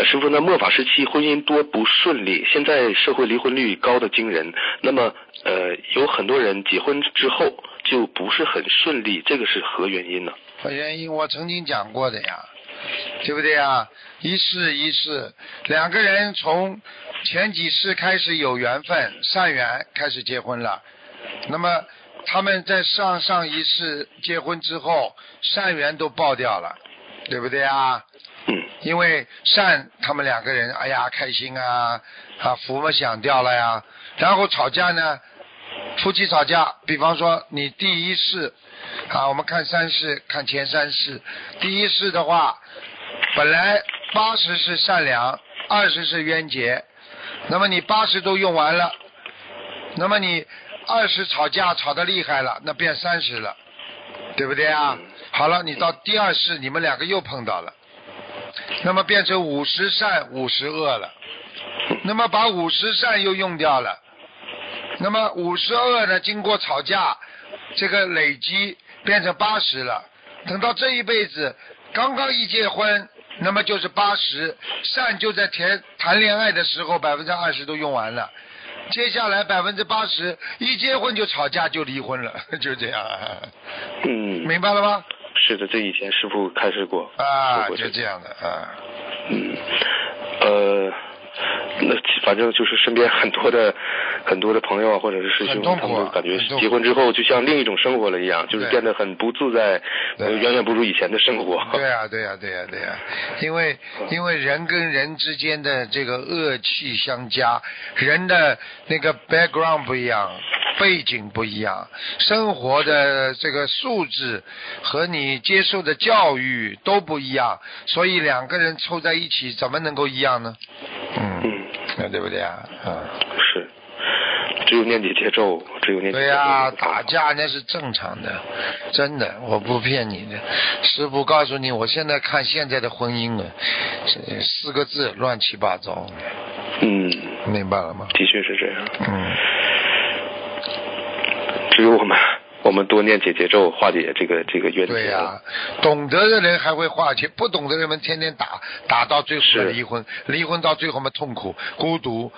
呃，师傅，那末法时期婚姻多不顺利，现在社会离婚率高的惊人。那么，呃，有很多人结婚之后就不是很顺利，这个是何原因呢？何原因？我曾经讲过的呀，对不对呀？一世一世，两个人从前几世开始有缘分、善缘，开始结婚了。那么他们在上上一世结婚之后，善缘都爆掉了，对不对啊？嗯。因为善，他们两个人，哎呀，开心啊，啊，福嘛享掉了呀。然后吵架呢，夫妻吵架，比方说你第一世，啊，我们看三世，看前三世，第一世的话，本来八十是善良，二十是冤结，那么你八十都用完了，那么你二十吵架吵得厉害了，那变三十了，对不对啊？好了，你到第二世，你们两个又碰到了。那么变成五十善五十恶了，那么把五十善又用掉了，那么五十恶呢？经过吵架，这个累积变成八十了。等到这一辈子刚刚一结婚，那么就是八十善就在谈谈恋爱的时候百分之二十都用完了，接下来百分之八十一结婚就吵架就离婚了，就这样。嗯，明白了吗？是的，这以前师傅开示过。啊，就这样的啊。嗯，呃，那反正就是身边很多的很多的朋友啊，或者是师兄，他们感觉结婚之后就像另一种生活了一样，就是变得很不自在，呃远远不如以前的生活。对呀、对呀、对呀、对呀、因为因为人跟人之间的这个恶气相加，人的那个 background 不一样，背景不一样，生活的这个素质和你接受的教育都不一样，所以两个人凑在一起怎么能够一样呢？嗯，嗯，那对不对啊？啊，是，只有念姐姐咒，只有念。对呀、打架那是正常的，真的，我不骗你的。师傅告诉你，我现在看现在的婚姻啊，四个字乱七八糟，嗯，明白了吗？的确是这样。嗯，只有我们，我们多念姐姐咒，化解这个这个冤结。对呀、懂得的人还会化解，不懂的人们天天打，打到最后是离婚，离婚到最后嘛痛苦、孤独，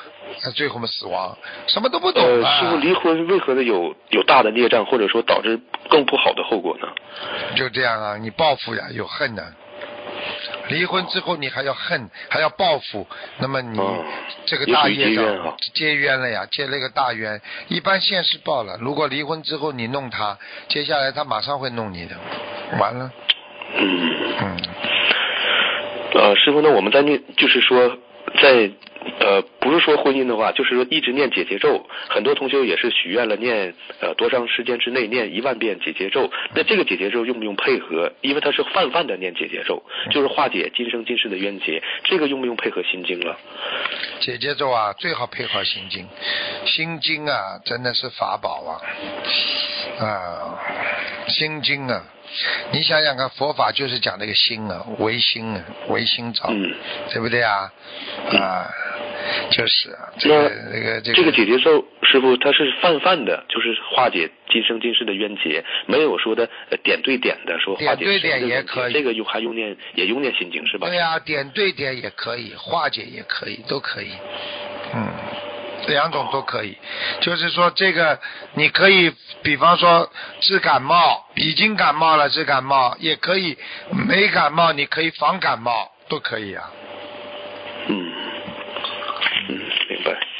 最后嘛死亡，什么都不懂呃，啊。师傅，离婚为何的有有大的孽障，或者说导致更不好的后果呢？就这样啊，你报复呀，有恨呐、离婚之后你还要恨，还要报复，那么你哦。这个大业有结冤啊障结冤了呀，结了一个大冤。一般现世报了，如果离婚之后你弄他，接下来他马上会弄你的，完了，嗯。嗯，呃，师傅，那我们在那，就是说，在呃，不是说婚姻的话，就是说一直念解结咒，很多同学也是许愿了念呃多长时间之内念一万遍解结咒。那这个解结咒用不用配合？因为它是泛泛的念解结咒，就是化解今生今世的冤结，这个用不用配合心经了？解结咒啊，最好配合心经，心经啊真的是法宝啊，啊，心经啊。你想想看，佛法就是讲那个心啊，唯心啊，唯心造，嗯对不对啊？啊，就是啊，这个这个这个这个解结咒，师傅他是泛泛的，就是化解今生今世的冤结，没有说的呃点对点的说化解点对点也可以这个用还用念也用念心经是吧？对呀、点对点也可以，化解也可以，都可以。嗯，两种都可以。就是说，这个你可以，比方说治感冒，已经感冒了治感冒，也可以没感冒，你可以防感冒，都可以啊。嗯，嗯，明白。